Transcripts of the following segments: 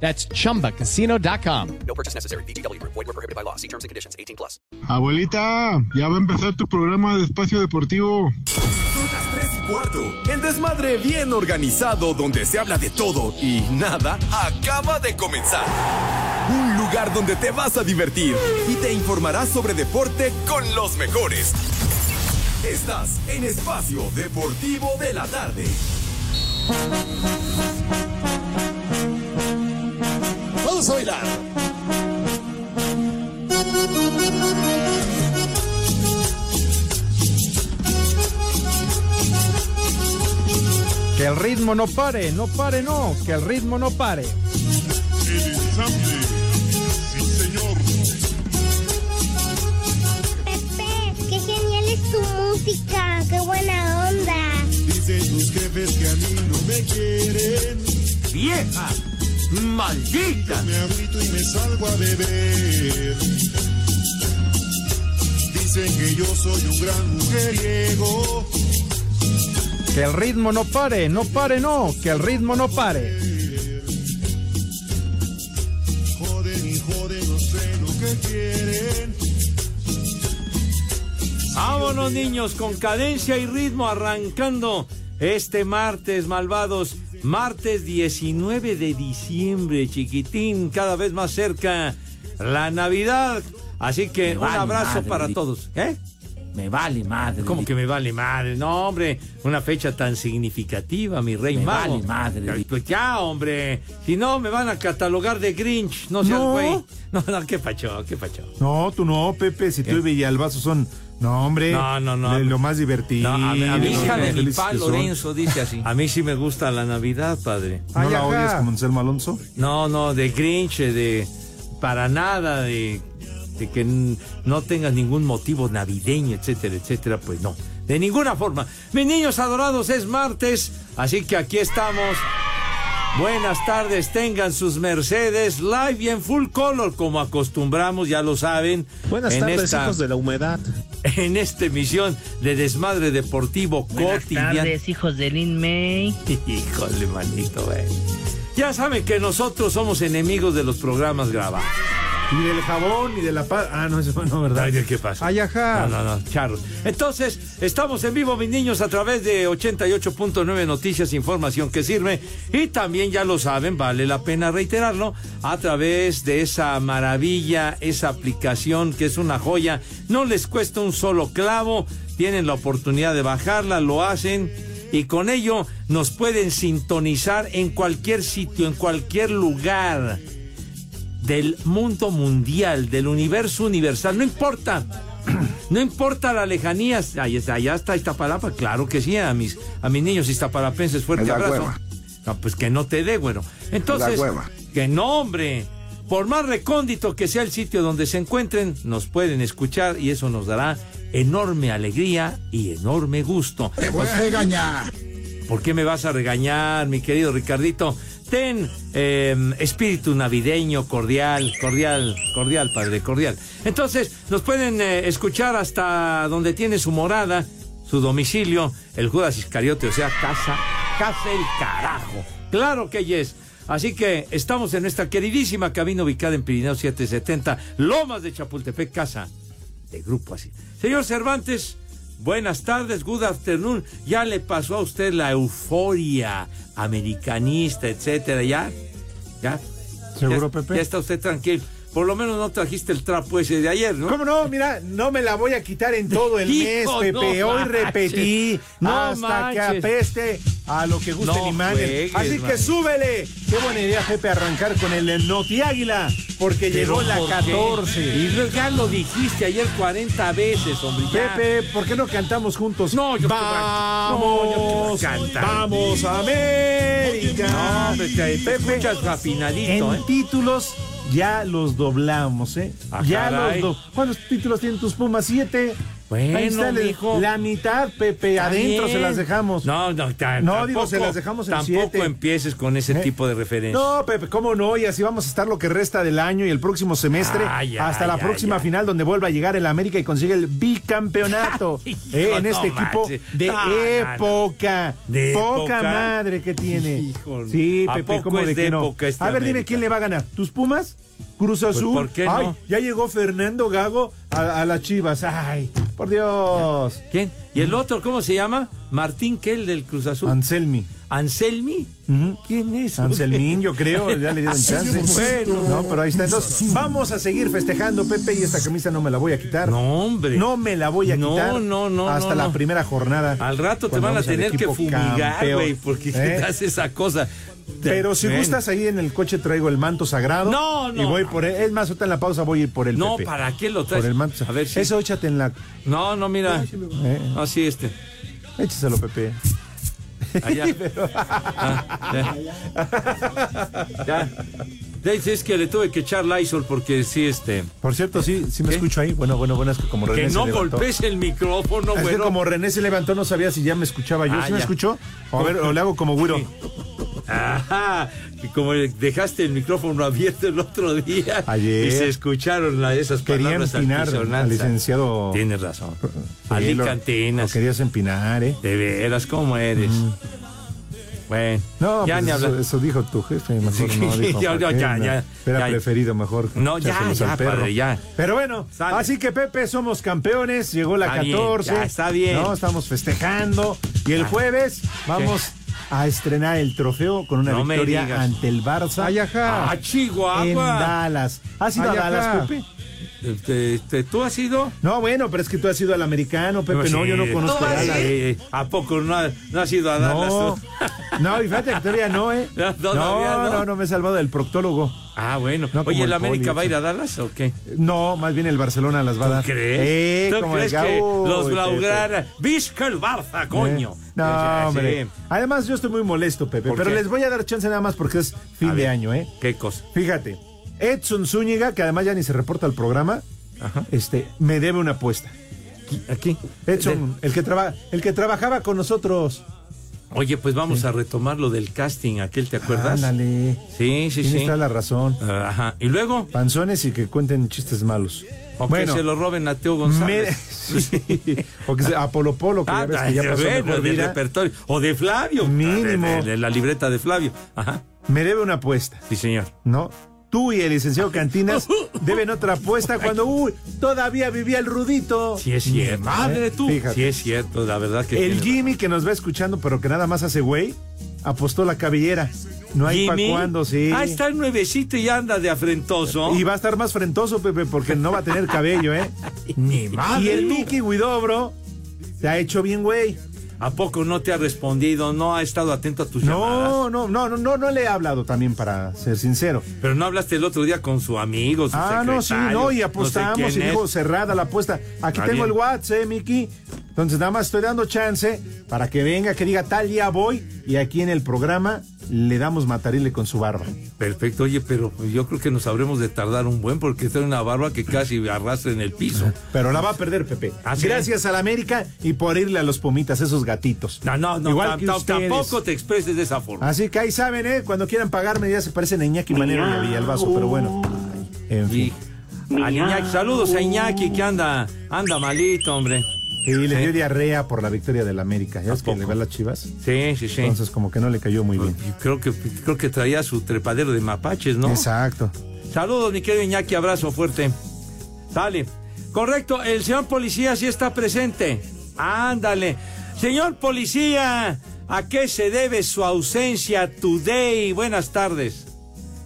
That's chumbacasino.com. No purchase necessary. BGW. Void were prohibited by law. See terms and conditions. 18 plus. Abuelita, ya va a empezar tu programa de espacio deportivo. Son las 3 y cuarto. El desmadre bien organizado donde se habla de todo y nada acaba de comenzar. Un lugar donde te vas a divertir y te informarás sobre deporte con los mejores. Estás en Espacio Deportivo de la Tarde. Vamos a bailar. Que el ritmo no pare, no pare, no, que el ritmo no pare. El ensamble. Sí, señor. Pepe, qué genial es tu música, qué buena onda. Dicen tus jefes que a mí no me quieren. ¡Vieja! ¡Maldita! Me agüito y me salgo a beber. Dicen que yo soy un gran mujeriego. Que el ritmo no pare, no pare, no, que el ritmo no pare. Joden y joden, no sé lo que quieren. Vámonos niños con cadencia y ritmo arrancando este martes, malvados. Martes 19 de diciembre, chiquitín, cada vez más cerca la Navidad. Así que Me un vale abrazo madre, para todos. ¿Eh? Me vale madre. ¿Cómo que me vale madre? No, hombre, una fecha tan significativa, mi rey Me mago. vale madre. Pues ya, hombre. Si no, me van a catalogar de Grinch. No seas güey. No, no, qué pacho, qué pacho. No, tú no, Pepe, si tú y Villalbazo son, no, hombre, No, no, no. de lo más divertido. No, a, mi- a mi lo hija de mi Pa. Lorenzo dice así. A mí sí me gusta la Navidad, padre. ¿No Ay, la ajá. odias como Anselmo Alonso? No, no, de Grinch, de para nada, de, de que no tengas ningún motivo navideño, etcétera, etcétera, pues no. De ninguna forma. Mis niños adorados, es martes, así que aquí estamos. Buenas tardes, tengan sus Mercedes live y en full color, como acostumbramos, ya lo saben. Buenas en tardes, esta- hijos de la humedad. En esta emisión de Desmadre Deportivo Buenas Cotidiano. tardes, hijos de Lin May. Híjole, manito, güey. Ya saben que nosotros somos enemigos de los programas grabados. Ni del jabón, ni de la paz. Ah, no, eso no, ¿verdad? Ay, ¿qué pasa? Ay, ajá. No, no, no, charros. Entonces, estamos en vivo, mis niños, a través de 88.9 Noticias, información que sirve. Y también, ya lo saben, vale la pena reiterarlo, a través de esa maravilla, esa aplicación que es una joya. No les cuesta un solo clavo, tienen la oportunidad de bajarla, lo hacen. Y con ello nos pueden sintonizar en cualquier sitio, en cualquier lugar del mundo mundial, del universo universal, no importa. No importa la lejanía, ahí está, allá está Iztapalapa, claro que sí, a mis, a mis niños iztapalapenses, fuerte abrazo. hueva. No, pues que no te dé, güero. Entonces, que no, hombre. Por más recóndito que sea el sitio donde se encuentren, nos pueden escuchar y eso nos dará enorme alegría y enorme gusto. Te voy a regañar. ¿Por qué me vas a regañar, mi querido Ricardito? Ten eh, espíritu navideño, cordial, cordial, cordial, padre, cordial. Entonces, nos pueden eh, escuchar hasta donde tiene su morada, su domicilio, el Judas Iscariote, o sea, casa, casa el carajo. Claro que yes. Así que estamos en nuestra queridísima cabina ubicada en Pirineo 770, Lomas de Chapultepec, casa de grupo así. Señor Cervantes, buenas tardes, good afternoon. ¿Ya le pasó a usted la euforia americanista, etcétera? ¿Ya? ¿Ya? ¿Seguro, Ya- Pepe? Ya está usted tranquilo. Por lo menos no trajiste el trapo ese de ayer, ¿no? ¿Cómo no? Mira, no me la voy a quitar en todo el mes, Pepe. no Hoy manches. repetí No hasta que apeste a lo que guste No el imán. juegues, Así que súbele. Qué buena idea, Pepe, arrancar con el Noti Águila, porque llegó la ¿por qué? 14. Y ya lo dijiste ayer 40 veces, hombre. ya. Pepe, ¿por qué no cantamos juntos? No, yo- vamos, no, yo vamos América. No, hombre, Pepe, escuchas afinadito, en ¿eh? títulos ya los doblamos, ¿eh? Ah, ya caray. los do- ¿Cuántos títulos tienen tus Pumas? Siete. Bueno, Ahí está, la mitad, Pepe, adentro se las dejamos. No, no, ta- No, tampoco, digo, se las dejamos en Tampoco siete. empieces con ese ¿Eh? tipo de referencias. No, Pepe, ¿cómo no? Y así vamos a estar lo que resta del año y el próximo semestre Ah, ya, hasta la próxima ya. final donde vuelva a llegar el América y consigue el bicampeonato eh, en no este equipo de No, época. ¿De Poca época? madre que tiene. Híjole. Sí, ¿A Pepe, ¿cómo de de que no? este a ver, dime quién le va a ganar. ¿Tus Pumas? Cruz Azul. ¿por qué Ay, no? ya llegó Fernando Gago a, a las Chivas. Ay, por Dios. ¿Quién? ¿Y el otro cómo se llama? Martín Kell del Cruz Azul. Anselmi. ¿Anselmi? ¿Quién es? Anselmín, yo creo, ya le dieron chance. Bueno. no, pero ahí está. Entonces, vamos a seguir festejando, Pepe, y esta camisa no me la voy a quitar. No, hombre. No me la voy a No, quitar. no, no, Hasta no, la no. primera jornada. Al rato te van a tener que fumigar, güey, porque ¿Eh? haces esa cosa. Pero si Bueno. gustas ahí en el coche traigo el manto sagrado. No, no, Y voy no. por él. Es más, ahorita en la pausa voy a ir por el No, Pepe. ¿para qué lo traes? Por el manto. A ver si. Eso échate en la. No, no, mira. Eh, Así este. échaselo, Pepe. Allá. Ah, ya. Ya. Ya, Es que le tuve que echar Lysol porque sí, este. Por cierto, sí, sí me ¿Qué? escucho ahí. Bueno, bueno, bueno, es que como René Que se no levantó. golpes el micrófono, Es que como René se levantó, no sabía si ya me escuchaba yo. Ah, ¿Sí me escuchó? O a ver, o le hago como güiro. Ajá. Como dejaste el micrófono abierto el otro día. Ayer. Y se escucharon esas Quería palabras empinar al licenciado. Tienes razón. Sí, Ali lo- querías empinar, ¿eh? De veras, ¿cómo eres? Bueno, No, ya pues ni eso, eso dijo tu jefe, mejor Sí, no dijo. ya, ¿para ya, Era ya. preferido mejor. No, ya, ya, padre, ya. Pero bueno, Sale. así que Pepe, somos campeones, llegó la Está bien, 14. ya, está bien. No, estamos festejando. Y el Ah. jueves vamos a estrenar el trofeo con una No victoria ante el Barça Ay, ajá. ¡Ah, en Chihuahua! Dallas. ¿Has ido a. Dallas, Pepe? Este, este, ¿Tú has ido? No, bueno, pero es que tú has ido al americano, Pepe. No, Sí. yo no conozco No, Dallas. sí. ¿A poco no, ha- no has ido a Dallas No, tú? no, y fíjate que todavía no, ¿eh? No, todavía no, no. no, no me he salvado del proctólogo. Ah, bueno. No, Oye, ¿el el América poli, va a ir a Dallas o qué? No, más bien el Barcelona las va a ¿Tú dar. crees? Eh, ¿Tú como crees el que Uy, los. Blaugrana? ¡Visca el Barça, coño! Eh, No, Ya, hombre. Además, yo estoy muy molesto, Pepe. ¿Por Pero qué? les voy a dar chance nada más porque es fin A de ver. año, ¿eh? ¿Qué cosa? Fíjate, Edson Zúñiga, que además ya ni se reporta al programa, este, me debe una apuesta. Aquí. Edson, el que, traba, el que trabajaba con nosotros. Oye, pues vamos a retomar lo del casting, aquel, ¿te acuerdas? Ándale. Sí, sí, sí. toda la razón. Ajá. ¿Y luego? Panzones y que cuenten chistes malos. O que se lo roben a Teo me- González. sí. O que a Polo Polo, que ya Ah, ves que ya pasó bueno, mejor del vida. repertorio. O de Flavio. Mínimo. De, de- de la libreta de Flavio. Ajá. Me debe una apuesta. Sí, señor. ¿no? Tú y el licenciado Cantinas deben otra apuesta cuando, uy, todavía vivía el Rudito. Sí es cierto. Madre tú. Fíjate. Sí es cierto, la verdad que El tiene- Jimmy que nos va escuchando, pero que nada más hace güey, apostó la cabellera. No hay para Jimmy. cuándo, sí. Ah, está nuevecito y anda de afrentoso. Y va a estar más frentoso, Pepe, porque no va a tener cabello, ¿eh? Ni madre. y el. Mickey Guidobro se ha hecho bien, güey. ¿A poco no te ha respondido? ¿No ha estado atento a tus llamadas? No, no, no, no, no, no le he hablado también para ser sincero. Pero no hablaste el otro día con su amigo, su Ah, no, sí, no, y apostamos y es. dijo cerrada la apuesta. Aquí Está tengo bien. el WhatsApp, eh, Miki. Entonces nada más estoy dando chance para que venga, que diga tal día voy y aquí en el programa le damos matarile con su barba. Perfecto, oye, pero yo creo que nos habremos de tardar un buen porque trae una barba que casi arrastra en el piso. Pero la va a perder, Pepe. ¿Ah? Gracias a la América y por irle a los pomitas, esos gatitos. No, no, no, Igual que tampoco te expreses de esa forma. Así que ahí saben, ¿eh? Cuando quieran pagarme ya se parecen a Iñaki Manero y a Villalbazo, pero bueno. En fin. Y al Iñaki, saludos a Iñaki que anda, anda malito, hombre. Y le dio diarrea por la victoria del América. ¿Ya ¿A es que le va a las chivas? Sí, sí, sí. Entonces como que no le cayó muy bien. Creo que, creo que traía su trepadero de mapaches, ¿no? Exacto. Saludos, mi querido Iñaki, abrazo fuerte. Dale. Correcto, el señor policía sí está presente. Ándale. Señor policía, ¿a qué se debe su ausencia today? Buenas tardes.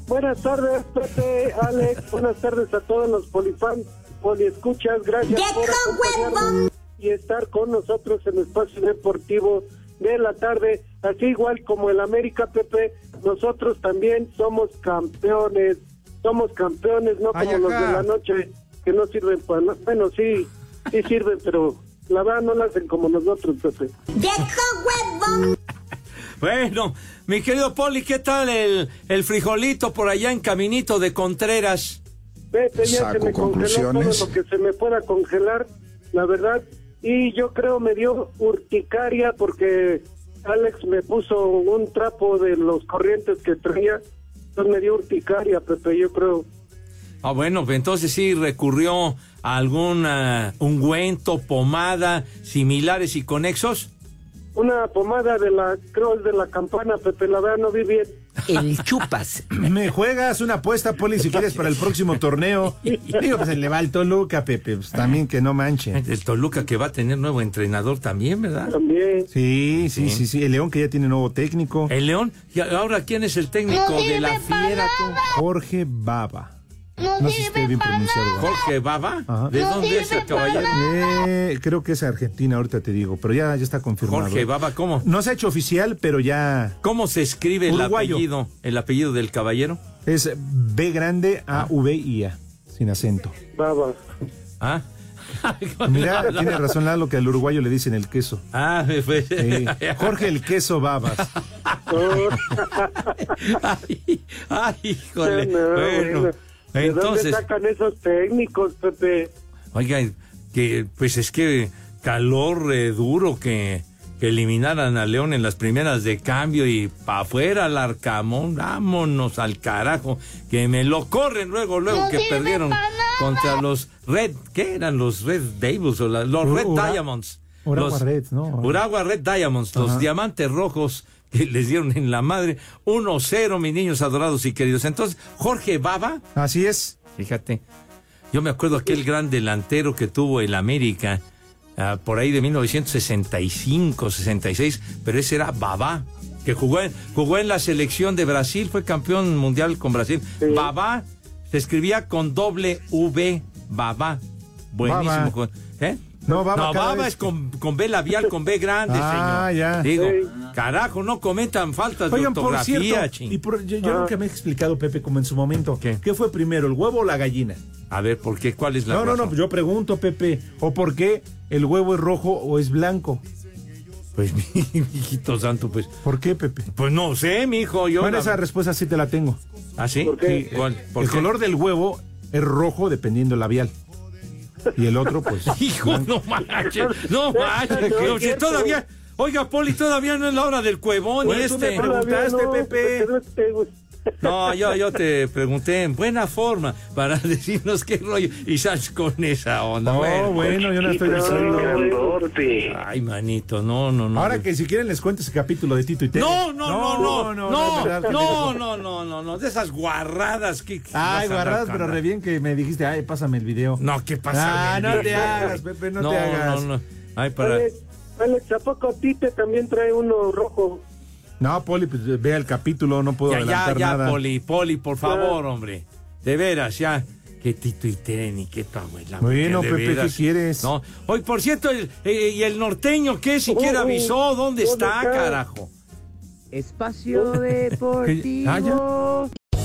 Buenas tardes, Pepe, Alex. Buenas tardes a todos los polifans, poliescuchas. Gracias por acompañarnos y estar con nosotros en el espacio deportivo de la tarde. Así igual como el América, Pepe, nosotros también somos campeones. Somos campeones, no como los de la noche que no sirven para nada. Bueno, sí, sí sirven, pero la verdad no la hacen como nosotros, Pepe. Bueno, Mi querido Poli, ¿qué tal el, el frijolito por allá en Caminito de Contreras? Pepe, ya Saco se me congeló todo conclusiones. lo que se me pueda congelar, la verdad. Y yo creo me dio urticaria porque Alex me puso un trapo de los corrientes que traía. Entonces me dio urticaria, Pepe, yo creo. Ah, bueno, pues entonces sí recurrió a algún ah, ungüento, pomada, similares y conexos. Una pomada de la, creo es de la campana, Pepe, la verdad no vi bien. El chupas. Me juegas una apuesta, Poli, si quieres, para el próximo torneo. Digo, pues le va al Toluca, Pepe, pues también que no manche. El Toluca que va a tener nuevo entrenador también, ¿verdad? También. Sí, sí, Sí. sí, sí. El León que ya tiene nuevo técnico. El León. ¿Y ahora quién es el técnico No de la fiera? tú? Jorge Baba. No, No sé si esté sirve bien para pronunciado. nada. Jorge Baba. Ajá. ¿De No dónde es el caballero? Eh, creo que es Argentina, ahorita te digo, pero ya, ya está confirmado. Jorge Baba, ¿cómo? No se ha hecho oficial, pero ya ¿Cómo se escribe el apellido? El apellido del caballero. es B grande A V I A, sin acento. Baba. Ah. Mira, tiene razón Lalo que al uruguayo le dicen el queso. Ah, pues. Sí. Jorge el queso babas. ay, ay, híjole. No, bueno, bueno. ¿De dónde entonces, sacan esos técnicos, Pepe? oigan, que pues es que calor eh, duro que, que eliminaran a León en las primeras de cambio y pa' afuera al Arcamón, vámonos al carajo, que me lo corren luego, luego No que perdieron contra los Red, ¿qué eran los Red Devils o la- los Ur- Red Ura- Diamonds? Uragua Los- Reds, ¿no? Uragua Red Diamonds, los diamantes rojos que les dieron en la madre. 1-0, mis niños adorados y queridos. Entonces, Jorge Baba, Así es. fíjate, yo me acuerdo aquel gran delantero que tuvo el América ah, por ahí de 1965, 66, pero ese era Baba, que jugó en, jugó en la selección de Brasil, fue campeón mundial con Brasil. Baba se escribía con doble V, Baba. Buenísimo. Baba. No, Baba No, es con, con B labial, con B grande, Ah, señor. ya. Digo, Sí. carajo, no cometan faltas Oigan, de por ortografía, cierto, ching. y por- yo, yo Ah. nunca me he explicado, Pepe, como en su momento. ¿Qué? fue primero, el huevo o la gallina? A ver, ¿por qué? ¿Cuál es la No, no, razón? no, yo pregunto, Pepe, ¿o por qué el huevo es rojo o es blanco? Pues, mi hijito santo, pues. ¿Por qué, Pepe? Pues no sé, mi hijo. Yo Bueno, la- esa respuesta sí te la tengo. ¿Ah, sí? ¿Por qué? Sí, ¿Cuál? ¿Por el qué? color del huevo es rojo dependiendo el labial. Y el otro, pues. Hijo, no manches, no manches. No, si todavía, oiga, Poli, todavía no es la hora del cuevón y tú me este. preguntaste, Pepe. no te gusta. No, yo, yo te pregunté en buena forma para decirnos qué rollo y sales con esa onda. No, bueno. bueno, yo no estoy diciendo. Ay, manito, no, no, no. Ahora que si quieren les cuento ese capítulo de Tito y Tere. No, no, no, no, no, no, no, no, no, no, no, de esas guarradas que. Ay, guardadas, pero re bien que me dijiste, ay, pásame el video. No, ¿qué pasa? Ah, no te hagas, Pepe, no, te hagas. No, no, Ay, para. Alex, Alex, ¿a poco Tite también trae uno rojo? No, Poli, pues vea el capítulo, no puedo Ya, ya, adelantar ya, nada. Poli, Poli, por favor, hombre. De veras, ya. Que Tito y Tere ni que tu abuela. Bueno, Pepe, ¿qué veras. quieres? No. Hoy, por cierto, el, eh, ¿y el norteño qué? Siquiera Uh, uh, avisó. ¿Dónde ¿dónde está, está? carajo? Espacio Deportivo.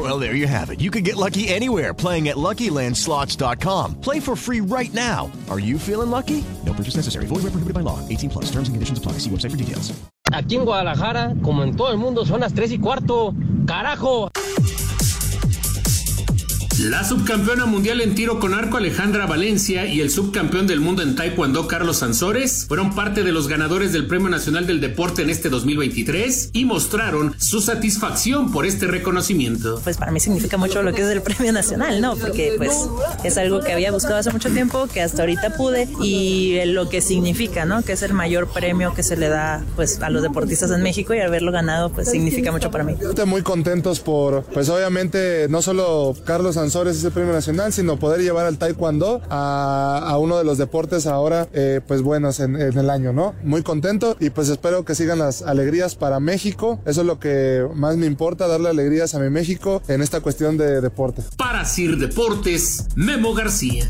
Well, there you have it. You can get lucky anywhere playing at LuckyLandSlots.com. Play for free right now. Are you feeling lucky? No purchase necessary. Void where prohibited by law. 18 plus. Terms and conditions apply. See website for details. Aquí en Guadalajara, como en todo el mundo, son las 3 y cuarto. ¡Carajo! La subcampeona mundial en tiro con arco Alejandra Valencia y el subcampeón del mundo en taekwondo Carlos Sansores fueron parte de los ganadores del Premio Nacional del Deporte en este 2023 y mostraron su satisfacción por este reconocimiento. Pues para mí significa mucho lo que es el premio nacional, ¿no? Porque pues es algo que había buscado hace mucho tiempo, que hasta ahorita pude y lo que significa, ¿no? Que es el mayor premio que se le da pues a los deportistas en México y haberlo ganado pues significa mucho para mí. Muy contentos por, pues obviamente, no solo Carlos Sansores ese premio nacional, sino poder llevar al taekwondo a, uno de los deportes ahora, eh, pues buenos en, en, el año, ¿no? Muy contento y pues espero que sigan las alegrías para México. Eso es lo que más me importa, darle alegrías a mi México en esta cuestión de deporte. Para Sir Deportes, Memo García.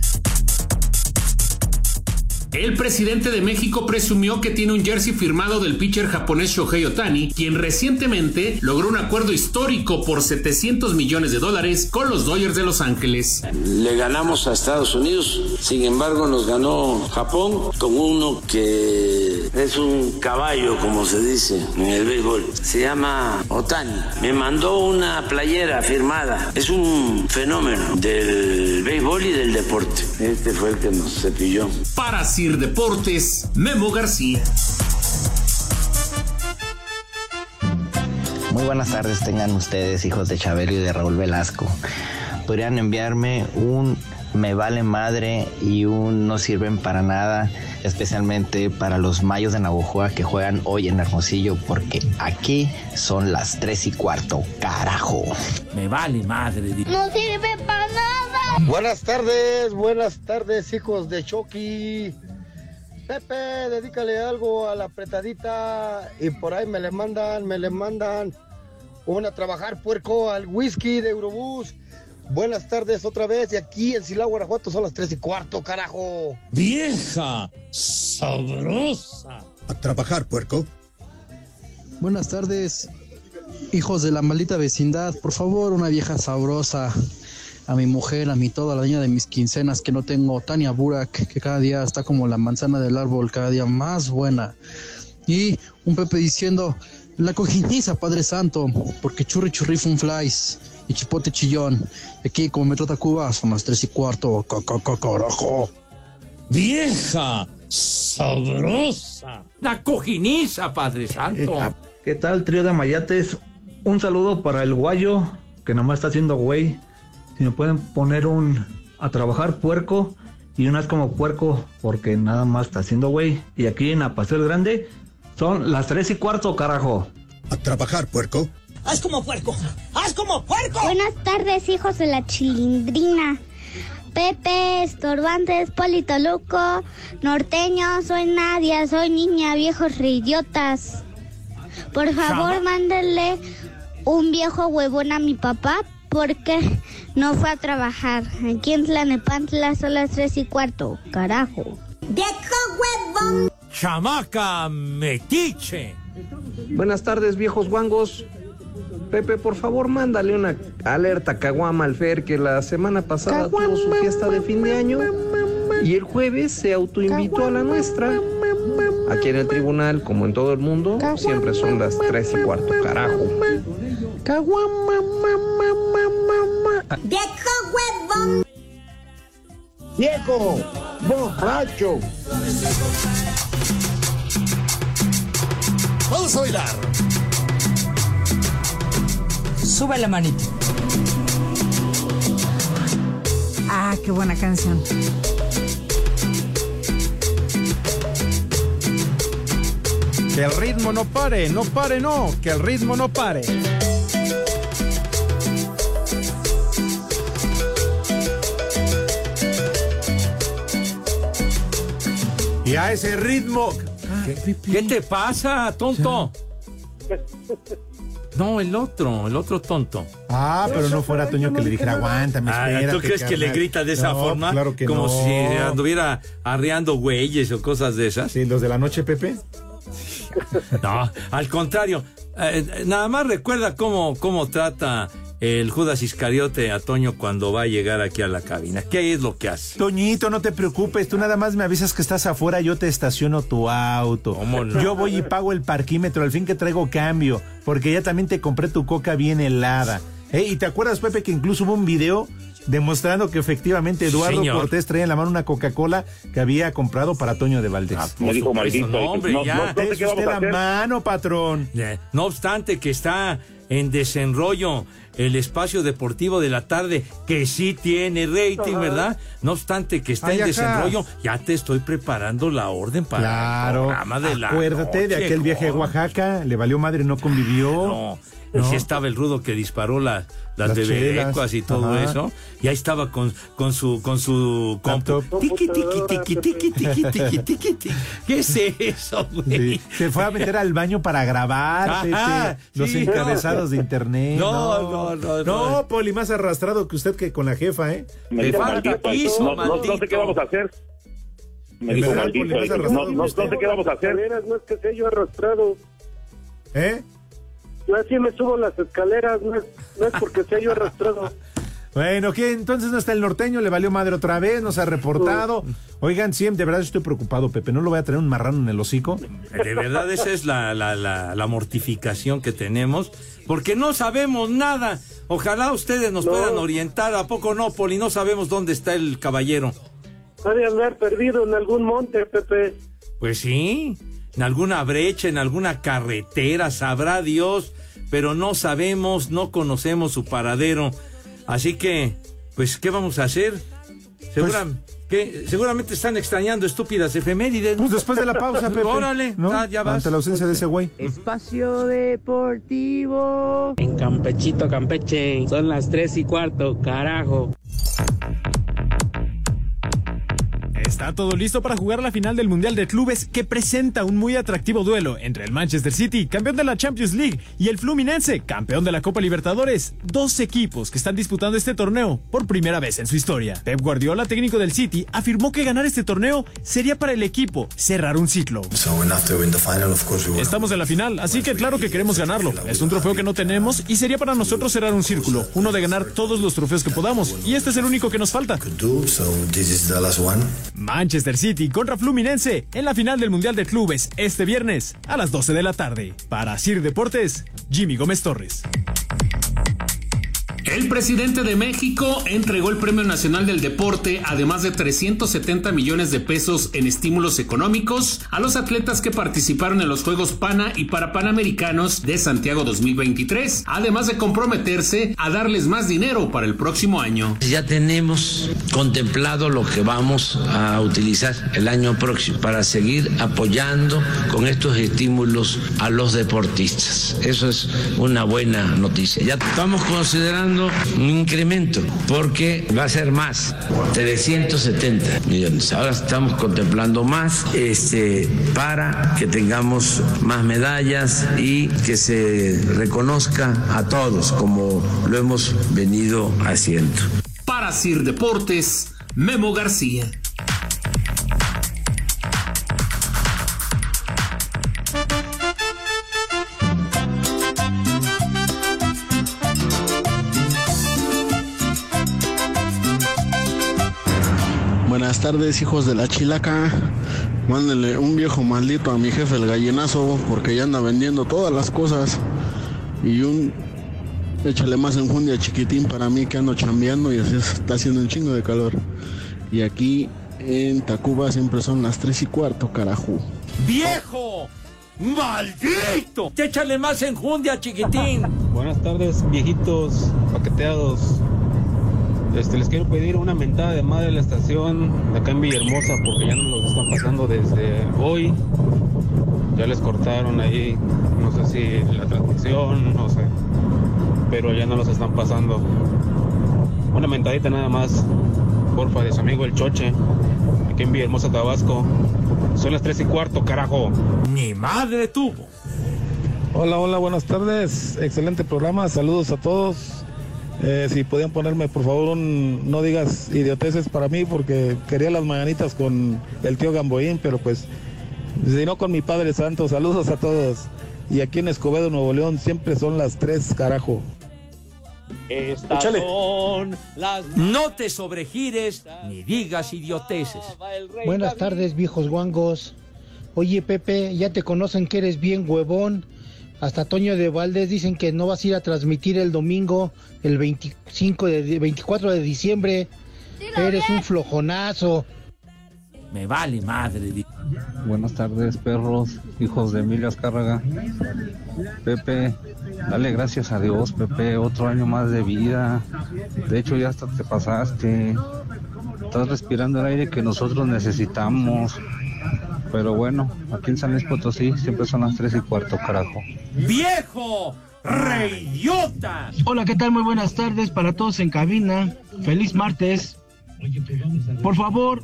El presidente de México presumió que tiene un jersey firmado del pitcher japonés Shohei Otani, quien recientemente logró un acuerdo histórico por 700 millones de dólares con los Dodgers de Los Ángeles. Le ganamos a Estados Unidos, sin embargo nos ganó Japón con uno que es un caballo, como se dice en el béisbol. Se llama Otani. Me mandó una playera firmada. Es un fenómeno del béisbol y del deporte. Este fue el que nos cepilló. Para Deportes, Memo García. Muy buenas tardes tengan ustedes, hijos de Chabelo y de Raúl Velasco. Podrían enviarme un me vale madre y un no sirven para nada, especialmente para los mayos de Navojoa que juegan hoy en Hermosillo, porque aquí son las tres y cuarto, carajo. Me vale madre. No sirve para nada. Buenas tardes, buenas tardes, hijos de Chucky. Pepe, dedícale algo a la apretadita y por ahí me le mandan, me le mandan un a trabajar puerco al whisky de Eurobús. Buenas tardes otra vez y aquí en Silao, Guanajuato son las tres y cuarto, carajo. Vieja sabrosa. A trabajar, puerco. Buenas tardes, hijos de la maldita vecindad. Por favor, una vieja sabrosa. A mi mujer, a mi toda la niña de mis quincenas que no tengo, Tania Burak, que cada día está como la manzana del árbol, cada día más buena. Y un Pepe diciendo, la cojiniza, Padre Santo, porque churri churri fun flies y chipote chillón. Aquí, como me trata Cuba, son las tres y cuarto, carajo. Vieja sabrosa. La cojiniza, Padre Santo. ¿Qué tal, trío de mayates? Un saludo para el guayo, que nomás está haciendo güey. Si me pueden poner un a trabajar puerco y unas como puerco, porque nada más está haciendo güey. Y aquí en Apaseo el Grande son las tres y cuarto, carajo. A trabajar, puerco. ¡Haz como puerco! ¡Haz como puerco! Buenas tardes, hijos de la chilindrina. Pepe, estorbantes, Polito Luco, norteño, soy Nadia, soy niña, viejos reidiotas. Por favor, mándenle un viejo huevón a mi papá porque no fue a trabajar. Aquí en Tlanepantla son las tres y cuarto. Carajo. ¡Viejo huevón! Chamaca metiche. Buenas tardes, viejos guangos. Pepe, por favor, mándale una alerta caguama al Fer que la semana pasada tuvo su fiesta de fin de año y el jueves se autoinvitó a la nuestra. Aquí en el tribunal, como en todo el mundo, siempre son las tres y cuarto, carajo. ¡Viejo huevón! ¡Viejo! ¡Borracho! Vamos a bailar. Sube la manita. Ah, qué buena canción. Que el ritmo no pare, no pare, no, que el ritmo no pare. Y a ese ritmo. ¿Qué te pasa, tonto? No, el otro, el otro tonto. Ah, pero no fuera Toño que le dijera, aguántame, Ah, espérate, ¿Tú crees que le carnal". grita de esa No, forma? Claro que Como no. si anduviera arreando güeyes o cosas de esas. Sí, los de la noche, Pepe. No, al contrario. Eh, nada más recuerda cómo, cómo trata el Judas Iscariote a Toño cuando va a llegar aquí a la cabina. ¿Qué es lo que hace? Toñito, no te preocupes, tú nada más me avisas que estás afuera, yo te estaciono tu auto. ¿Cómo no? Yo voy y pago el parquímetro, al fin que traigo cambio, porque ya también te compré tu coca bien helada. Eh, ¿Y te acuerdas, Pepe, que incluso hubo un video demostrando que efectivamente Eduardo Señor. Cortés traía en la mano una Coca-Cola que había comprado para Toño de Valdés? Me dijo maldito. No, hombre, ya. Te es usted la mano, patrón. No obstante que está en desenrollo el espacio deportivo de la tarde, que sí tiene rating, Ajá. ¿verdad? No obstante que está Ay, en ajá. desarrollo, ya te estoy preparando la orden para el Claro. programa de la Acuérdate de aquel viaje a ¿no? Oaxaca, le valió madre, no convivió. No, y sí estaba el rudo que disparó la- las, Las de. Berecuas y todo Ajá. eso. Y ahí estaba con, con su con su compu. Tiqui, tiqui, tiqui, tiqui, tiqui, tiqui, tiqui, tiqui. ¿Qué es eso, güey? Sí, Se fue a meter al baño para grabar, Ajá, Pepe, los sí, encabezados no. de internet. No, no, no, no. No, Poli, más arrastrado que usted que con la jefa, ¿eh? Le falta piso, no, no, no sé qué maldito. vamos a hacer. Me dijo maldito. No, sé qué vamos a hacer. No es que yo arrastrado. ¿Eh? Yo así me subo las escaleras, no es, no es porque sea yo arrastrado. Bueno, ¿qué? Entonces no está el norteño, le valió madre otra vez, nos ha reportado. Oigan, sí, de verdad estoy preocupado, Pepe. ¿No lo voy a traer un marrano en el hocico? De verdad, esa es la, la, la, la mortificación que tenemos, porque no sabemos nada. Ojalá ustedes nos No. puedan orientar. ¿A poco no, Poli? No sabemos dónde está el caballero. Ha de andar perdido en algún monte, Pepe. Pues sí, en alguna brecha, en alguna carretera, sabrá Dios, pero no sabemos, no conocemos su paradero. Así que, pues, ¿qué vamos a hacer? Segura- ¿qué? Seguramente están extrañando estúpidas efemérides. Pues después de la pausa, Pepe. Órale, ¿no? ah, ya vas. Ante la ausencia de ese güey. Espacio Deportivo. En Campechito, Campeche. Son las tres y cuarto, carajo. Está todo listo para jugar la final del Mundial de Clubes que presenta un muy atractivo duelo entre el Manchester City, campeón de la Champions League, y el Fluminense, campeón de la Copa Libertadores. Dos equipos que están disputando este torneo por primera vez en su historia. Pep Guardiola, técnico del City, afirmó que ganar este torneo sería para el equipo cerrar un ciclo. Estamos en la final, así que claro que queremos ganarlo. Es un trofeo que no tenemos y sería para nosotros cerrar un círculo, uno de ganar todos los trofeos que podamos, y este es el único que nos falta. Manchester City contra Fluminense en la final del Mundial de Clubes este viernes a las 12 de la tarde. Para Sir Deportes, Jimmy Gómez Torres. El presidente de México entregó el Premio Nacional del Deporte, además de 370 millones de pesos en estímulos económicos, a los atletas que participaron en los Juegos Pana y Parapanamericanos de Santiago 2023, además de comprometerse a darles más dinero para el próximo año. Ya tenemos contemplado lo que vamos a utilizar el año próximo para seguir apoyando con estos estímulos a los deportistas. Eso es una buena noticia. Ya estamos considerando un incremento porque va a ser más, 370 millones. Ahora estamos contemplando más este, para que tengamos más medallas y que se reconozca a todos como lo hemos venido haciendo. Para Sir Deportes, Memo García. Tardes, hijos de la chilaca. Mándenle un viejo maldito a mi jefe el gallinazo porque ya anda vendiendo todas las cosas. Y un échale más enjundia chiquitín para mí que ando chambeando y así está haciendo un chingo de calor. Y aquí en Tacuba siempre son las 3 y cuarto, carajo. ¡Viejo! ¡Maldito! Échale más enjundia, chiquitín. Buenas tardes, viejitos paqueteados. Este, les quiero pedir una mentada de madre a la estación de acá en Villahermosa porque ya no los están pasando desde hoy. Ya les cortaron ahí, no sé si la transmisión, no sé. Pero ya no los están pasando. Una mentadita nada más, porfa, de su amigo el Choche, aquí en Villahermosa, Tabasco. Son las tres y cuarto, carajo. Ni madre tuvo. Hola, hola, buenas tardes. Excelente programa. Saludos a todos. Eh, si podían ponerme, por favor, un no digas idioteces para mí, porque quería las mañanitas con el tío Gamboín, pero pues, si no con mi Padre Santo. Saludos a todos. Y aquí en Escobedo, Nuevo León, siempre son las tres, carajo. Estas son las... No te sobregires ni digas idioteces. Buenas tardes, viejos guangos. Oye, Pepe, ya te conocen que eres bien huevón. Hasta Toño de Valdés dicen que no vas a ir a transmitir el domingo, el 25 de 24 de diciembre. Eres un flojonazo. Me vale madre. Buenas tardes, perros, hijos de Emilio Azcárraga. Pepe, dale gracias a Dios, Pepe, otro año más de vida. De hecho, ya hasta te pasaste. Estás respirando el aire que nosotros necesitamos. Pero bueno, aquí en San Luis Potosí siempre son las tres y cuarto, carajo. ¡Viejo! ¡Reidiota! Hola, ¿qué tal? Muy buenas tardes para todos en cabina. Feliz martes. Por favor,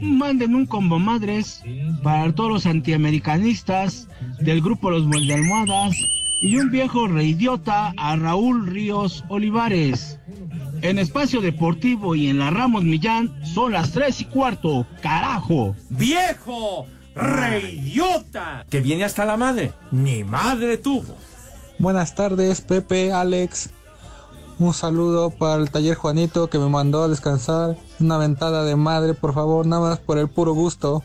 manden un combo madres para todos los antiamericanistas del grupo Los Muerde Almohadas y un viejo reidiota a Raúl Ríos Olivares. En Espacio Deportivo y en la Ramos Millán son las tres y cuarto. ¡Carajo! ¡Viejo! ¡Reyota! Que viene hasta la madre. Ni madre tuvo. Buenas tardes, Pepe, Alex. Un saludo para el taller Juanito que me mandó a descansar. Una ventada de madre, por favor, nada más por el puro gusto.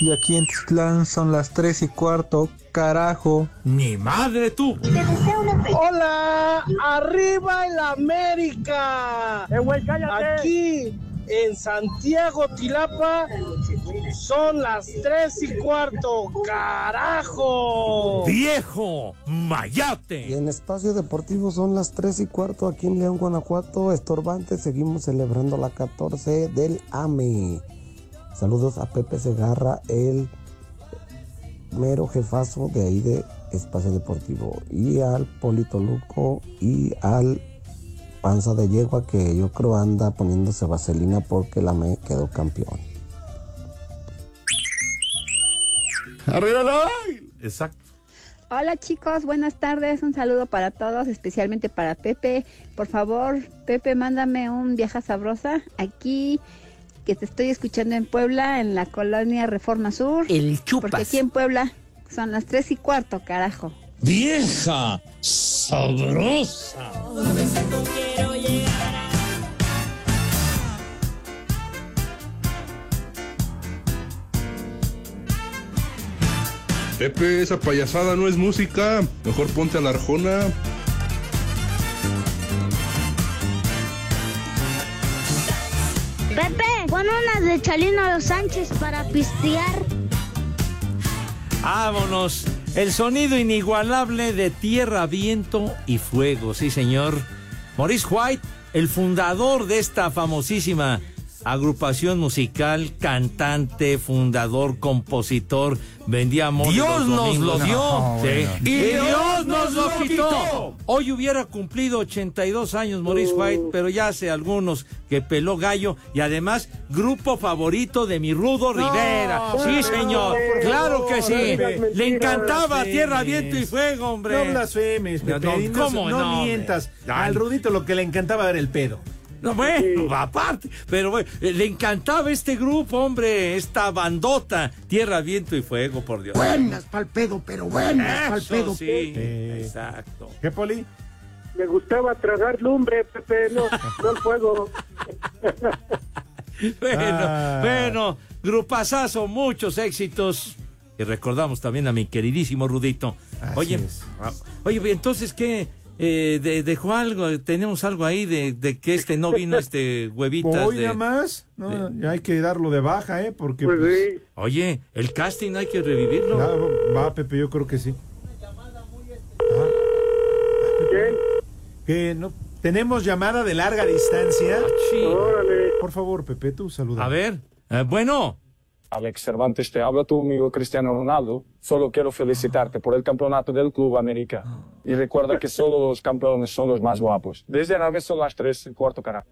Y aquí en Titlán son las tres y cuarto, carajo. Ni madre tú. Hola, arriba el América. Aquí en Santiago Tilapa son las tres y cuarto, carajo. ¡Viejo! ¡Mayate! Y en Espacio Deportivo son las 3 y cuarto aquí en León, Guanajuato. Estorbante, seguimos celebrando la 14 del AME. Saludos a Pepe Segarra, el mero jefazo de ahí de Espacio Deportivo. Y al Polito Luco y al Panza de Yegua que yo creo anda poniéndose vaselina porque la AME quedó campeón. ¡Arriba la Exacto. Hola chicos, buenas tardes. Un saludo para todos, especialmente para Pepe. Por favor, Pepe, mándame un viaja sabrosa aquí que te estoy escuchando en Puebla, en la colonia Reforma Sur. El chupas. Porque aquí en Puebla son las tres y cuarto, carajo. Vieja sabrosa. Pepe, esa payasada no es música. Mejor ponte a la arjona. Pepe, pon unas de Chalino Sánchez para pistear. Vámonos. El sonido inigualable de tierra, viento y fuego. Sí, señor. Maurice White, el fundador de esta famosísima agrupación musical, cantante, fundador, compositor, vendía amor. Dios los nos lo dio. No, Sí. bueno. Y Dios nos lo quitó. Hoy hubiera cumplido 82 años Maurice White, pero ya hace algunos que peló gallo y además grupo favorito de mi Rudo Rivera. Sí, señor. Claro que sí. Le encantaba. Tierra, Viento y Fuego, hombre. No blasfemes, Pepe. no, ¿cómo no mientas. Al Rudito lo que le encantaba era el pedo. No, bueno, aparte, pero bueno, eh, le encantaba este grupo, hombre, esta bandota, Tierra, Viento y Fuego, por Dios. Buenas pa'l pedo, pero buenas pa'l pedo. sí, exacto. ¿Qué, Poli? Me gustaba tragar lumbre, Pepe, no, no el fuego. Bueno, Ah. bueno, grupazazo, muchos éxitos. Y recordamos también a mi queridísimo Rudito. oye, ah, oye, entonces, ¿qué? Eh, de- dejó algo, tenemos algo ahí de, de que este no vino, este huevitas. Hoy nada más. No, ya hay que darlo de baja, ¿eh? Porque. Pues pues, Oye, el casting hay que revivirlo. ya, va, Pepe, yo creo que sí. Que no. Tenemos llamada de larga distancia. Por favor, Pepe, tú saluda. A ver, eh, bueno. Alex Cervantes, te habla tu amigo Cristiano Ronaldo. Solo quiero felicitarte por el campeonato del Club América. Y recuerda que solo los campeones son los más guapos. Desde ahora son las tres y cuarto, carajo.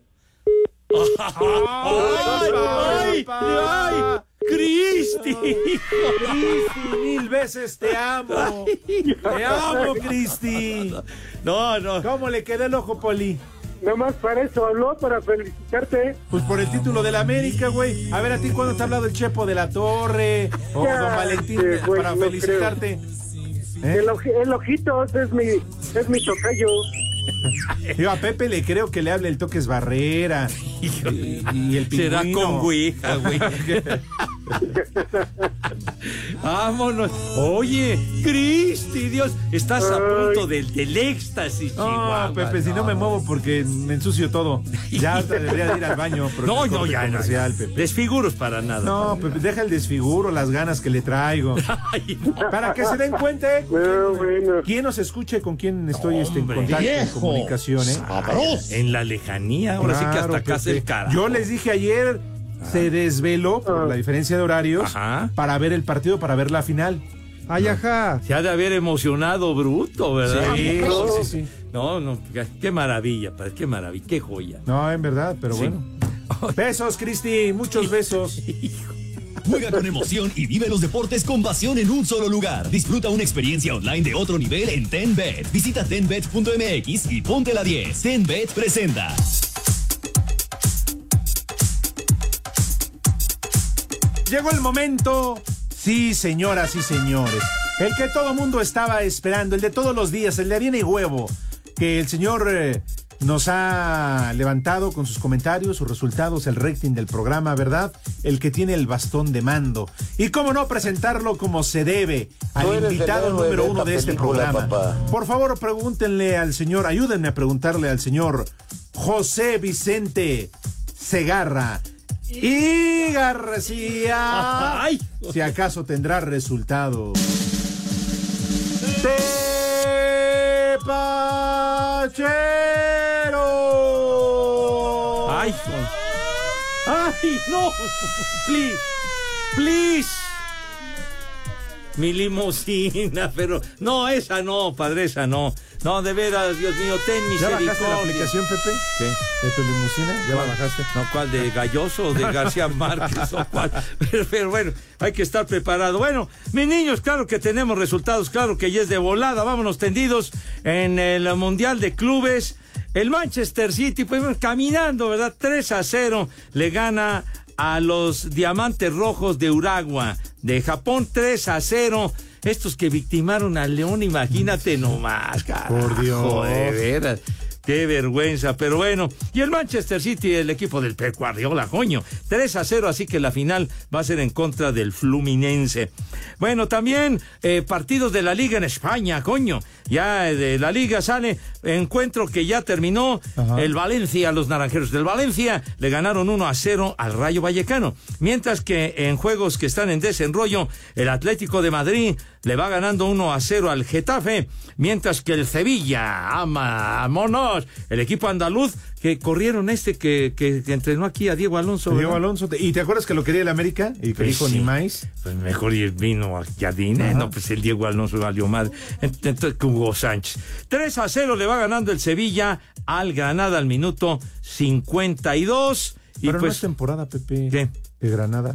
¡Ay, ay, ay! ¡Cristi! Cristi, mil veces te amo. Te amo, Cristi. No, no. ¿Cómo le quedó el ojo, Poli? Nada más para eso habló, para felicitarte. Pues por el título de la América, güey. A ver, ¿a ti cuándo te ha hablado el Chepo de la Torre? O Ya, Don Valentín este, güey, para no felicitarte. ¿Eh? El, oji- el ojitos es mi, es mi tocayo. Yo a Pepe le creo que le hable el toques barrera. Y, y el Será pingüino. con Ouija, güey. Vámonos. Oye, Cristi, Dios, estás a punto del, del éxtasis, No, Chihuahua. Pepe, si no me muevo porque me ensucio todo. Ya hasta debería de ir al baño. pero No, no, ya no. comercial, Pepe. Desfiguros para nada. No, Pepe, deja el desfiguro, las ganas que le traigo. Para que se den cuenta, ¿eh? ¿Quién nos escucha y con quién estoy este, en Hombre. contacto, en Viejo, comunicación, eh? En la lejanía, ahora sí que hasta acá carajo. Yo les dije ayer, se desveló por Ah. la diferencia de horarios para ver el partido, para ver la final. Ay, ajá. Se ha de haber emocionado bruto, ¿verdad? Sí, sí, sí, sí. No, no, qué- qué maravilla, padre, qué maravilla, qué joya. No, en verdad, pero Sí. bueno. Besos, Cristi, muchos besos. Juega con emoción y vive los deportes con pasión en un solo lugar. Disfruta una experiencia online de otro nivel en TenBet. Visita tenbet.mx y ponte la 10. TenBet presenta. Llegó el momento, sí señoras y señores, el que todo mundo estaba esperando, el de todos los días, el de harina y huevo, que el señor eh, nos ha levantado con sus comentarios, sus resultados, el rating del programa, ¿verdad? El que tiene el bastón de mando. Y cómo no presentarlo como se debe al invitado número de uno de este película, programa. papá. Por favor, pregúntenle al señor, ayúdenme a preguntarle al señor José Vicente Segarra. Y García, si acaso tendrá resultado. Tepachero. Ay, ay, no, please, please. Mi limusina, pero no, esa no, padre, esa no. No, de veras, Dios mío, ten ¿Ya misericordia. bajaste la aplicación, Pepe? ¿Qué? ¿De tu limusina? ¿Ya la bajaste? No, ¿cuál? ¿De Galloso o de García Márquez? o cuál? Pero, pero bueno, hay que estar preparado. Bueno, mis niños, claro que tenemos resultados, claro que ya es de volada. Vámonos tendidos en el Mundial de Clubes. El Manchester City, pues caminando, ¿verdad? 3 a 0 le gana a los Diamantes Rojos de Uragua de Japón 3 a 0. Estos que victimaron al León, imagínate nomás, carajo, Por Dios. de veras. Qué vergüenza, pero bueno. Y el Manchester City, el equipo del Pep Guardiola, coño. 3 a 0, así que la final va a ser en contra del Fluminense. Bueno, también eh, partidos de la Liga en España, coño. Ya eh, de la Liga sale encuentro que ya terminó. El Valencia, los naranjeros del Valencia, le ganaron 1 a 0 al Rayo Vallecano. Mientras que en juegos que están en desenrollo, el Atlético de Madrid le va ganando 1 a 0 al Getafe. Mientras que el Sevilla, ama, vámonos, el equipo andaluz, que corrieron este que, que, que entrenó aquí a Diego Alonso. Diego ¿verdad? Alonso. ¿Y te acuerdas que lo quería el América? Y que Pues dijo sí. ni más. Pues mejor y vino a Jardine. No, pues el Diego Alonso valió mal. Entonces, Hugo Sánchez. 3 a 0 le va ganando el Sevilla al Granada al minuto 52. Y Pero no pues, es temporada, Pepe. ¿Qué? De Granada.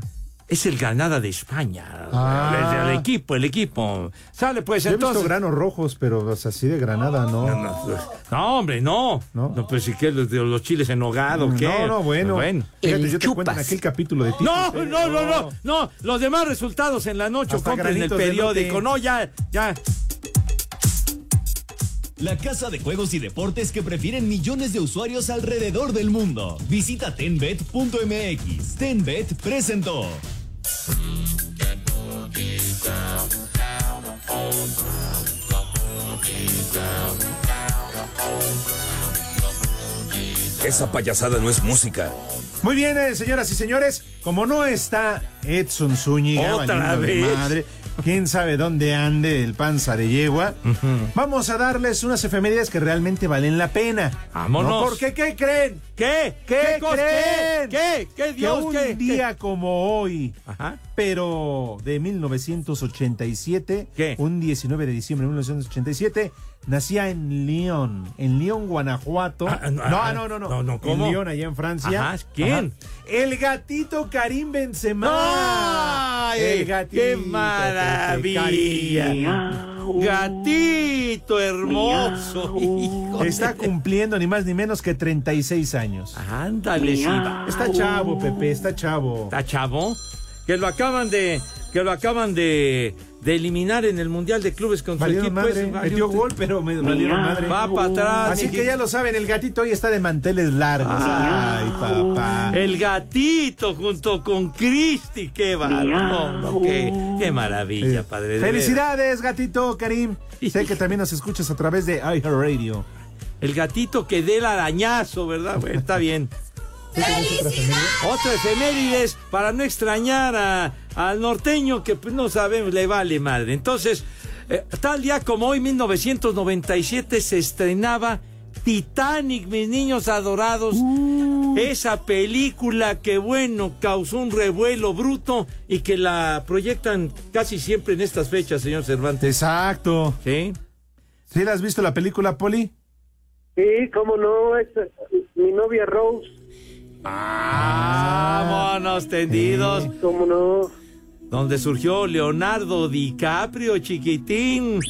Es el Granada de España. Ah. El, el equipo, el equipo. Sale pues Yo he entonces. visto granos rojos, pero o sea, así de Granada, ¿no? No, no, no, hombre, no. No, pues si que los, chiles en nogado, ¿qué? No, no, bueno. Bueno. Fíjate, yo te cuento en aquel capítulo de ti. No, no, no, no, no. Los demás resultados en la noche Hasta compren el periódico. No, ya, ya. La casa de juegos y deportes que prefieren millones de usuarios alrededor del mundo. Visita tenbet.mx. Tenbet presentó. Esa payasada no es música. Muy bien, eh, señoras y señores, como no está Edson Zúñiga, Otra de vez. madre, quién sabe dónde ande el panza de yegua, vamos a darles unas efemérides que realmente valen la pena. Vámonos. ¿No? Porque, ¿qué creen? ¿Qué? ¿Qué, cosa? creen? ¿Qué? ¿Qué? Que Dios? un ¿Qué? día como hoy, Ajá. pero de 1987, ¿Qué? un 19 de diciembre de 1987, nacía en Lyon, en Lyon, Guanajuato. Ah, no, ah, no, no, no, no, no, ¿cómo? En Lyon, allá en Francia. Ajá, ¿quién? Ajá. El gatito Karim Benzema. ¡Ay! el gatito. ¡Qué maravilla! Gatito hermoso. hijo Está cumpliendo ni más ni menos que 36 años. Ándale, sí. va. Está chavo, Pepe, está chavo. ¿Está chavo? Que lo acaban de. Que lo acaban de, de eliminar en el Mundial de Clubes con su Valieron equipo. madre, valió- metió gol, pero me valieron madre. Va para atrás. Así que ya lo saben, el gatito hoy está de manteles largos. Ay, papá. El gatito junto con Cristi, qué bárbaro. Qué, qué maravilla, padre. Felicidades, gatito Karim. Sé que también nos escuchas a través de iHeartRadio. El gatito que dé el arañazo, ¿verdad? Bueno, está bien. Otra efemérides para no extrañar a- al norteño que pues, no sabemos, le vale madre. Entonces, eh, tal día como hoy, 1997, se estrenaba Titanic, mis niños adorados. Esa película que, bueno, causó un revuelo bruto y que la proyectan casi siempre en estas fechas, señor Cervantes. Exacto. ¿Sí? ¿Sí la has visto la película, Poli? Sí, cómo no, es eh, mi novia Rose. Vámonos tendidos. ¿Cómo no? donde surgió Leonardo DiCaprio, chiquitín.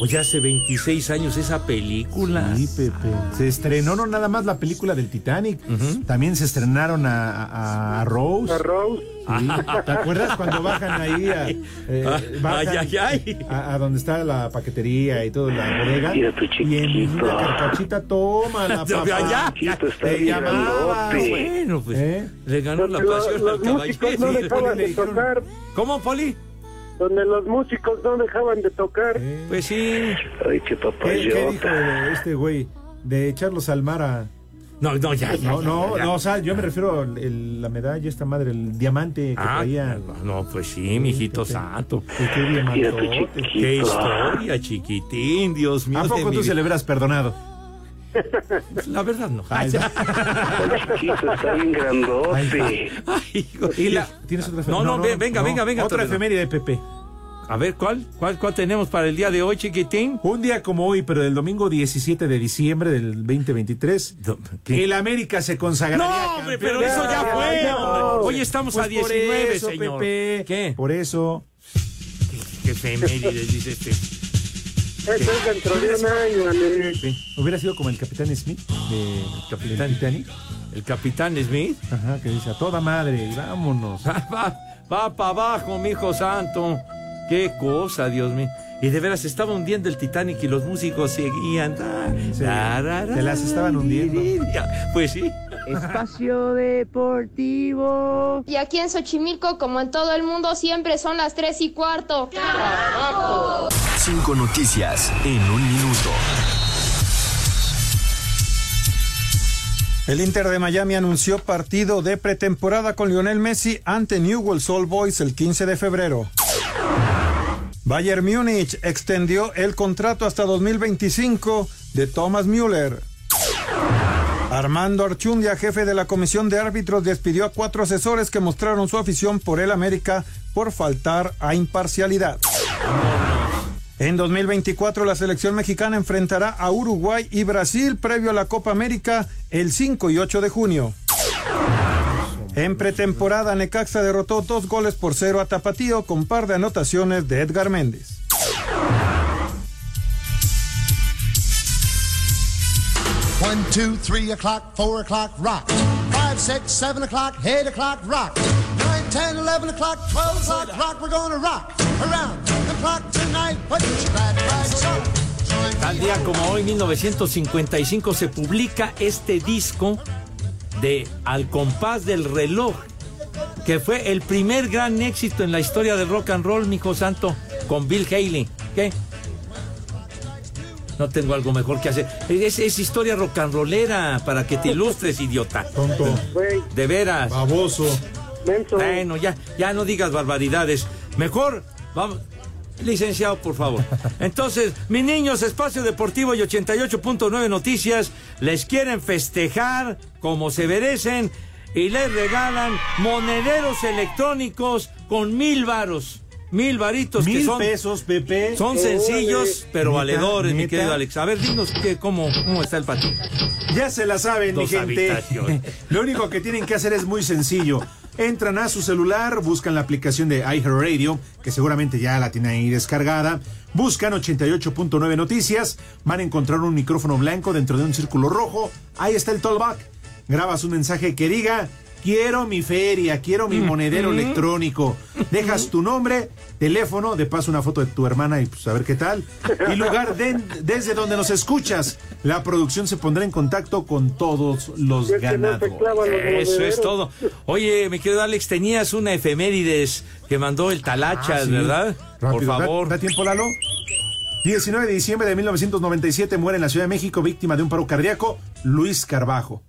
Oye, hace 26 años esa película. Sí, Pepe. Se estrenó no nada más la película del Titanic, también se estrenaron a, a- a Rose. A Rose. Sí. ¿Te acuerdas cuando bajan ahí a, eh, bajan Ay, ay, ay. A, a donde está la paquetería y todo, la bodega? Mira tu y en mi vida carcachita, toma la Ya, papá. ya, ya. Te llamaba. Bueno, pues ¿Eh? le ganó la pasión al músicos no caballero. dejaban de tocar. ¿Cómo, Poli? Donde los músicos no dejaban de tocar. Pues sí. Ay, qué ¿Qué, qué dijo de este güey? De echarlos al mar a... No, no, ya, ya. No, no, ya. no, o sea, yo me refiero a la medalla, esta madre, el diamante que Ah, traía. no, pues sí, mijito santo. qué diamantote. Qué historia, chiquitín, Dios mío. ¿A poco mi tú se le hubieras perdonado? La verdad no. Ay, Chiquito, está bien grandote. Y la- ¿Tienes otra No, no, ve- venga, venga, venga, Otra efeméride de Pepe. A ver, ¿cuál? ¿Cuál, cuál tenemos para el día de hoy, chiquitín? Un día como hoy, pero del domingo 17 de diciembre del 2023, el América se consagraría No, hombre, campeón. pero eso ya fue. Hoy estamos Pues a 19, por eso, señor. Pepe, ¿Qué? Por eso. Qué efemérides, dice este. Eso es dentro de un año, Alex. Hubiera sido como el Capitán Smith de Capitán. Titanic. El Capitán Smith. Ajá, que dice a toda madre, y vámonos. Va, va para abajo, mi hijo santo. Qué cosa, Dios mío. Y de veras estaba hundiendo el Titanic y los músicos seguían. Sí, te las estaban hundiendo. Pues sí. Espacio Deportivo. Y aquí en Xochimilco, como en todo el mundo, siempre son las 3 y cuarto. ¡Carajo! Cinco noticias en un minuto. El Inter de Miami anunció partido de pretemporada con Lionel Messi ante Newell's Old Boys el 15 de febrero. Bayern Múnich extendió el contrato hasta 2025 de Thomas Müller. Armando Archundia, jefe de la comisión de árbitros, despidió a cuatro asesores que mostraron su afición por el América por faltar a imparcialidad. En 2024 la selección mexicana enfrentará a Uruguay y Brasil previo a la Copa América el 5 y 8 de junio. En pretemporada Necaxa derrotó dos goles por cero a Tapatío con par de anotaciones de Edgar Méndez. One, two, three o'clock, four o'clock, rock. Five, six, seven o'clock, eight o'clock, rock. Nine, ten, eleven o'clock, twelve o'clock, rock. We're gonna rock around the clock tonight. Put your glad rags on. Tal día como hoy, 1955, se publica este disco de Al compás del reloj, que fue el primer gran éxito en la historia del rock and roll, mijo santo, con Bill Haley. ¿Qué? No tengo algo mejor que hacer. Es, es historia rock and rollera para que te ilustres, idiota. Tonto. De veras. Baboso. Bueno, ya, ya no digas barbaridades. Mejor, vamos. Licenciado, por favor. Entonces, mis niños, Espacio Deportivo y 88.9 Noticias les quieren festejar como se merecen y les regalan monederos electrónicos con mil varos. Mil varitos que Mil son. pesos, Pepe. Son sencillos, pero Neta, valedores, mi querido Alex. A ver, dinos que, cómo, cómo está el patín. Ya se la saben, mi gente. Lo único que tienen que hacer es muy sencillo. Entran a su celular, buscan la aplicación de iHeartRadio, que seguramente ya la tienen ahí descargada. Buscan 88.9 noticias. Van a encontrar un micrófono blanco dentro de un círculo rojo. Ahí está el tollback. Grabas un mensaje que diga: Quiero mi feria, quiero mi monedero electrónico. Dejas tu nombre, teléfono, de paso una foto de tu hermana y pues a ver qué tal. Y lugar de- desde donde nos escuchas. La producción se pondrá en contacto con todos los ganados. Eso es todo. Oye, mi querido Alex, tenías una efemérides que mandó el Talachas, Ah, sí. ¿verdad? Por Rápido, ¿da- favor. ¿Da, tiempo, Lalo? 19 de diciembre de 1997 muere en la Ciudad de México víctima de un paro cardíaco Luis Carbajo.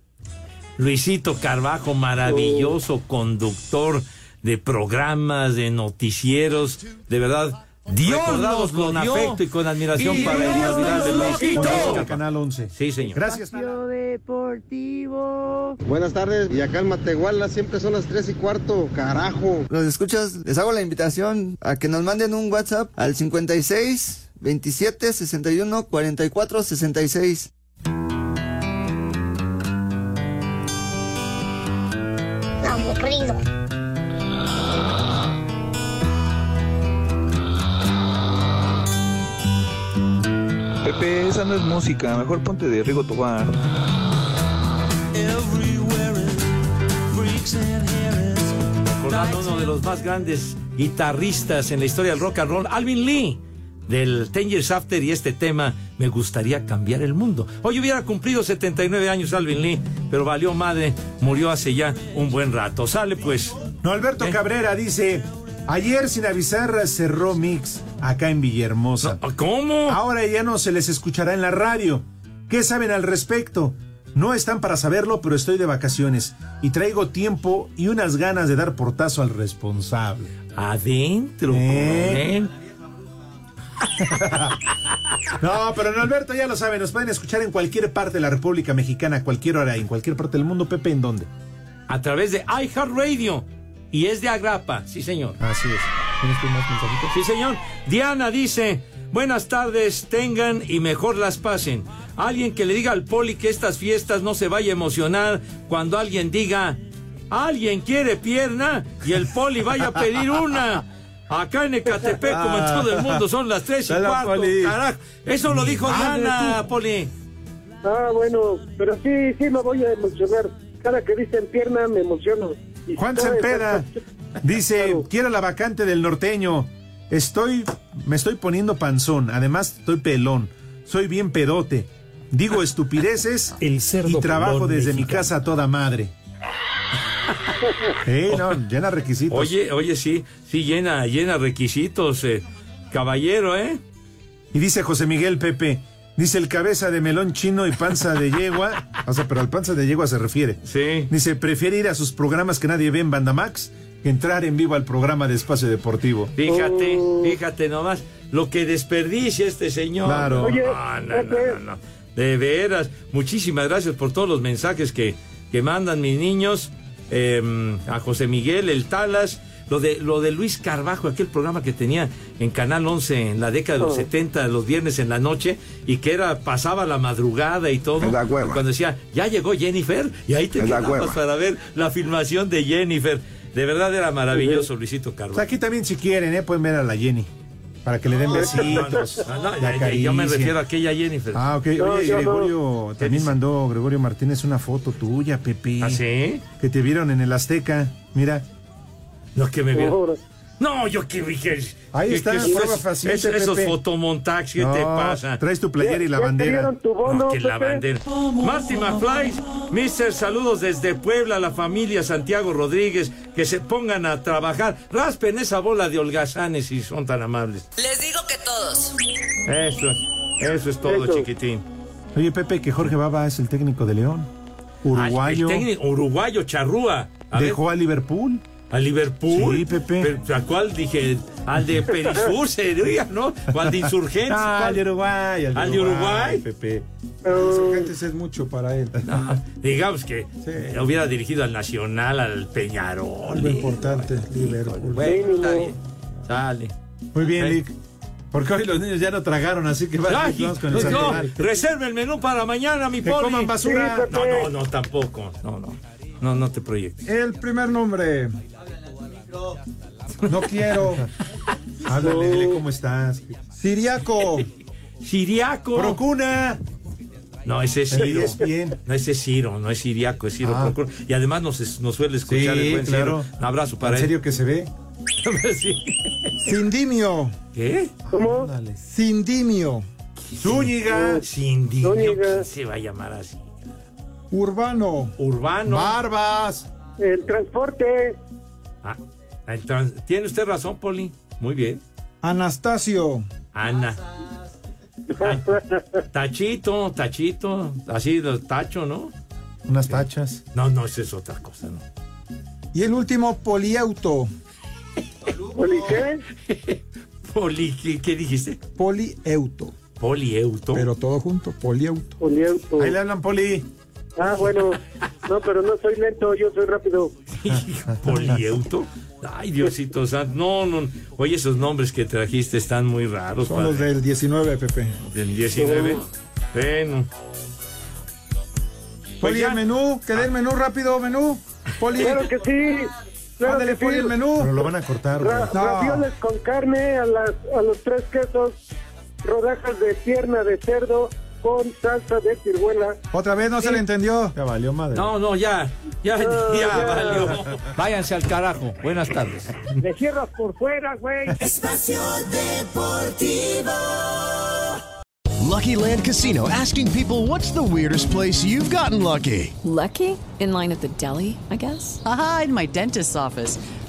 Luisito Carbajo, maravilloso conductor de programas, de noticieros, de verdad. Dios recordados nos lo con dio. afecto y con admiración Y para el Dios inolvidable nos lo Luis quitó. Carbajo. El Canal 11. Sí, señor. Gracias. Deportivo. Buenas tardes, y acá en Matehuala siempre son las 3 y cuarto, carajo. Los escuchas, les hago la invitación a que nos manden un WhatsApp al 56 27 61 44 66. aburrido. Pepe, esa no es música, mejor ponte de Rigo Tobar. Recordando uno de los más grandes guitarristas en la historia del rock and roll, Alvin Lee del Ten Years After y este tema, Me gustaría cambiar el mundo. Hoy hubiera cumplido 79 años Alvin Lee, pero valió madre, murió hace ya un buen rato. Sale pues. No, Alberto Cabrera dice, ayer sin avisar cerró Mix acá en Villahermosa. ¿Cómo? Ahora ya no se les escuchará en la radio. ¿Qué saben al respecto? No están para saberlo, pero estoy de vacaciones y traigo tiempo y unas ganas de dar portazo al responsable. Adentro, ¿Eh? No, pero no, Alberto ya lo saben, nos pueden escuchar en cualquier parte de la República Mexicana, a cualquier hora, en cualquier parte del mundo. Pepe, ¿en dónde? A través de iHeartRadio. Y es de Agrapa, sí señor. Así es. ¿Tienes tú más mensajitos? Sí señor. Diana dice, buenas tardes, tengan y mejor las pasen. Alguien que le diga al poli que estas fiestas no se vaya a emocionar cuando alguien diga, alguien quiere pierna y el poli vaya a pedir una. Acá en Ecatepec, como en todo el mundo, son las tres y Dale, cuarto. Poli. Carajo. Eso lo dijo Diana. Poli. Ah, bueno, pero sí, sí me voy a emocionar. Cada que dicen pierna me emociono. Y Juan Sempeda dice, quiero la vacante del norteño. Estoy, me estoy poniendo panzón, además estoy pelón, soy bien pedote. Digo estupideces y trabajo desde mi casa a toda madre. Eh, no, llena requisitos. Oye, oye, sí, sí, llena, llena requisitos, eh, caballero, ¿eh? Y dice José Miguel Pepe, dice el cabeza de melón chino y panza de yegua, o sea, pero al panza de yegua se refiere. Sí. Dice, prefiere ir a sus programas que nadie ve en Bandamax que entrar en vivo al programa de Espacio Deportivo. Fíjate, fíjate nomás, lo que desperdicia este señor. Claro. Oye, No, no, no, no, no. De veras, muchísimas gracias por todos los mensajes que, que mandan mis niños. Eh, a José Miguel, el Talas, lo de, lo de Luis Carbajo, aquel programa que tenía en Canal 11 en la década de los Oh. 70, los viernes en la noche, y que era, pasaba la madrugada y todo. Es la cueva. Cuando decía, ya llegó Jennifer, y ahí te quedabas para ver la filmación de Jennifer. De verdad era maravilloso, Luisito O Carbajo. sea, aquí también si quieren, ¿eh? pueden ver a la Jenny. Para que le den besitos. No, no, yo me refiero a aquella Jennifer. Ah, ok. No, Oye. Gregorio, también mandó Gregorio Martínez una foto tuya, Pepe. ¿Ah, sí? Que te vieron en el Azteca. Mira. Lo que me vieron. No, yo que que. Ahí que- está, que prueba esos- fehaciente, esos, esos Pepe. fotomontajes, ¿qué No, te pasa? Traes tu playera y la ¿Ya te bandera. tu bono, No, que la Pepe? bandera. Marty McFly, Mister, saludos desde Puebla, la familia Santiago Rodríguez, que se pongan a trabajar. Raspen esa bola de holgazanes si son tan amables. Les digo que todos. Eso, eso es todo, Eso. chiquitín. Oye, Pepe, que Jorge Baba es el técnico de León. Uruguayo. Ay, el técnico uruguayo, charrúa. A ver, Dejó a Liverpool. ¿A Liverpool? Sí, Pepe. ¿A cuál dije? Al de Perisur, sería, ¿no? O al de Insurgentes. Ah, al de Uruguay. ¿Al de Uruguay? Pepe. Insurgentes es mucho para él. No, digamos que eh, hubiera dirigido al Nacional, al Peñarol. Algo importante, Liverpool. Bueno, está bien. Sale. Muy bien. Lick. Porque hoy los niños ya no tragaron, así que vamos con el no, reserva el menú para mañana, mi coman basura. No, no, no, tampoco. No, no. No, no te proyectes. El primer nombre. No quiero. Háblale, dile cómo estás. Siriaco. Siriaco. Procuna. No, ese es Ciro. No, ese es Ciro, no es Siriaco, es Ciro. Ah. Procura. Y además nos, nos suele escuchar Sí, el buen claro. Ciro. Un abrazo para ¿En él. serio que se ve? Sí. Sindimio. ¿Qué? ¿Cómo? Sindimio. Zúñiga. ¿Quién se va a llamar así? Urbano. Urbano. Barbas. El transporte. Ah, entonces, tiene usted razón, Poli. Muy bien. Anastasio. Ana. Ay, Tachito, tachito. Así, de tacho, ¿no? Unas tachas. No, no, eso es otra cosa, ¿no? Y el último, poliauto. ¿Poli qué? Poli, ¿qué, qué dijiste? Polieuto. Polieuto. Pero todo junto, poliauto. Poliauto. Ahí le hablan, Poli. Ah, bueno. No, pero no soy lento, yo soy rápido. Polieuto. Ay, Diosito santo. No, no. Oye, esos nombres que trajiste están muy raros. Son los del 19, Pepe. Del 19. Bueno. Poli, el menú. Que dé el menú rápido, menú. Poli. Claro que sí. Claro Ándale, que sí. Poli, el menú. Pero lo van a cortar. Ra- No. Ravioles con carne a, las, a los tres quesos. rodajas de pierna de cerdo con salsa de ciruela. Otra vez no se le entendió. Ya valió madre. No, no, ya, ya, No, ya, ya. valió. Váyanse al carajo. Buenas tardes. Le cierras por fuera, güey. Espacio Deportivo. Lucky Land Casino asking people what's the weirdest place you've gotten lucky? Lucky? In line at the deli, I guess? Aha, in my dentist's office.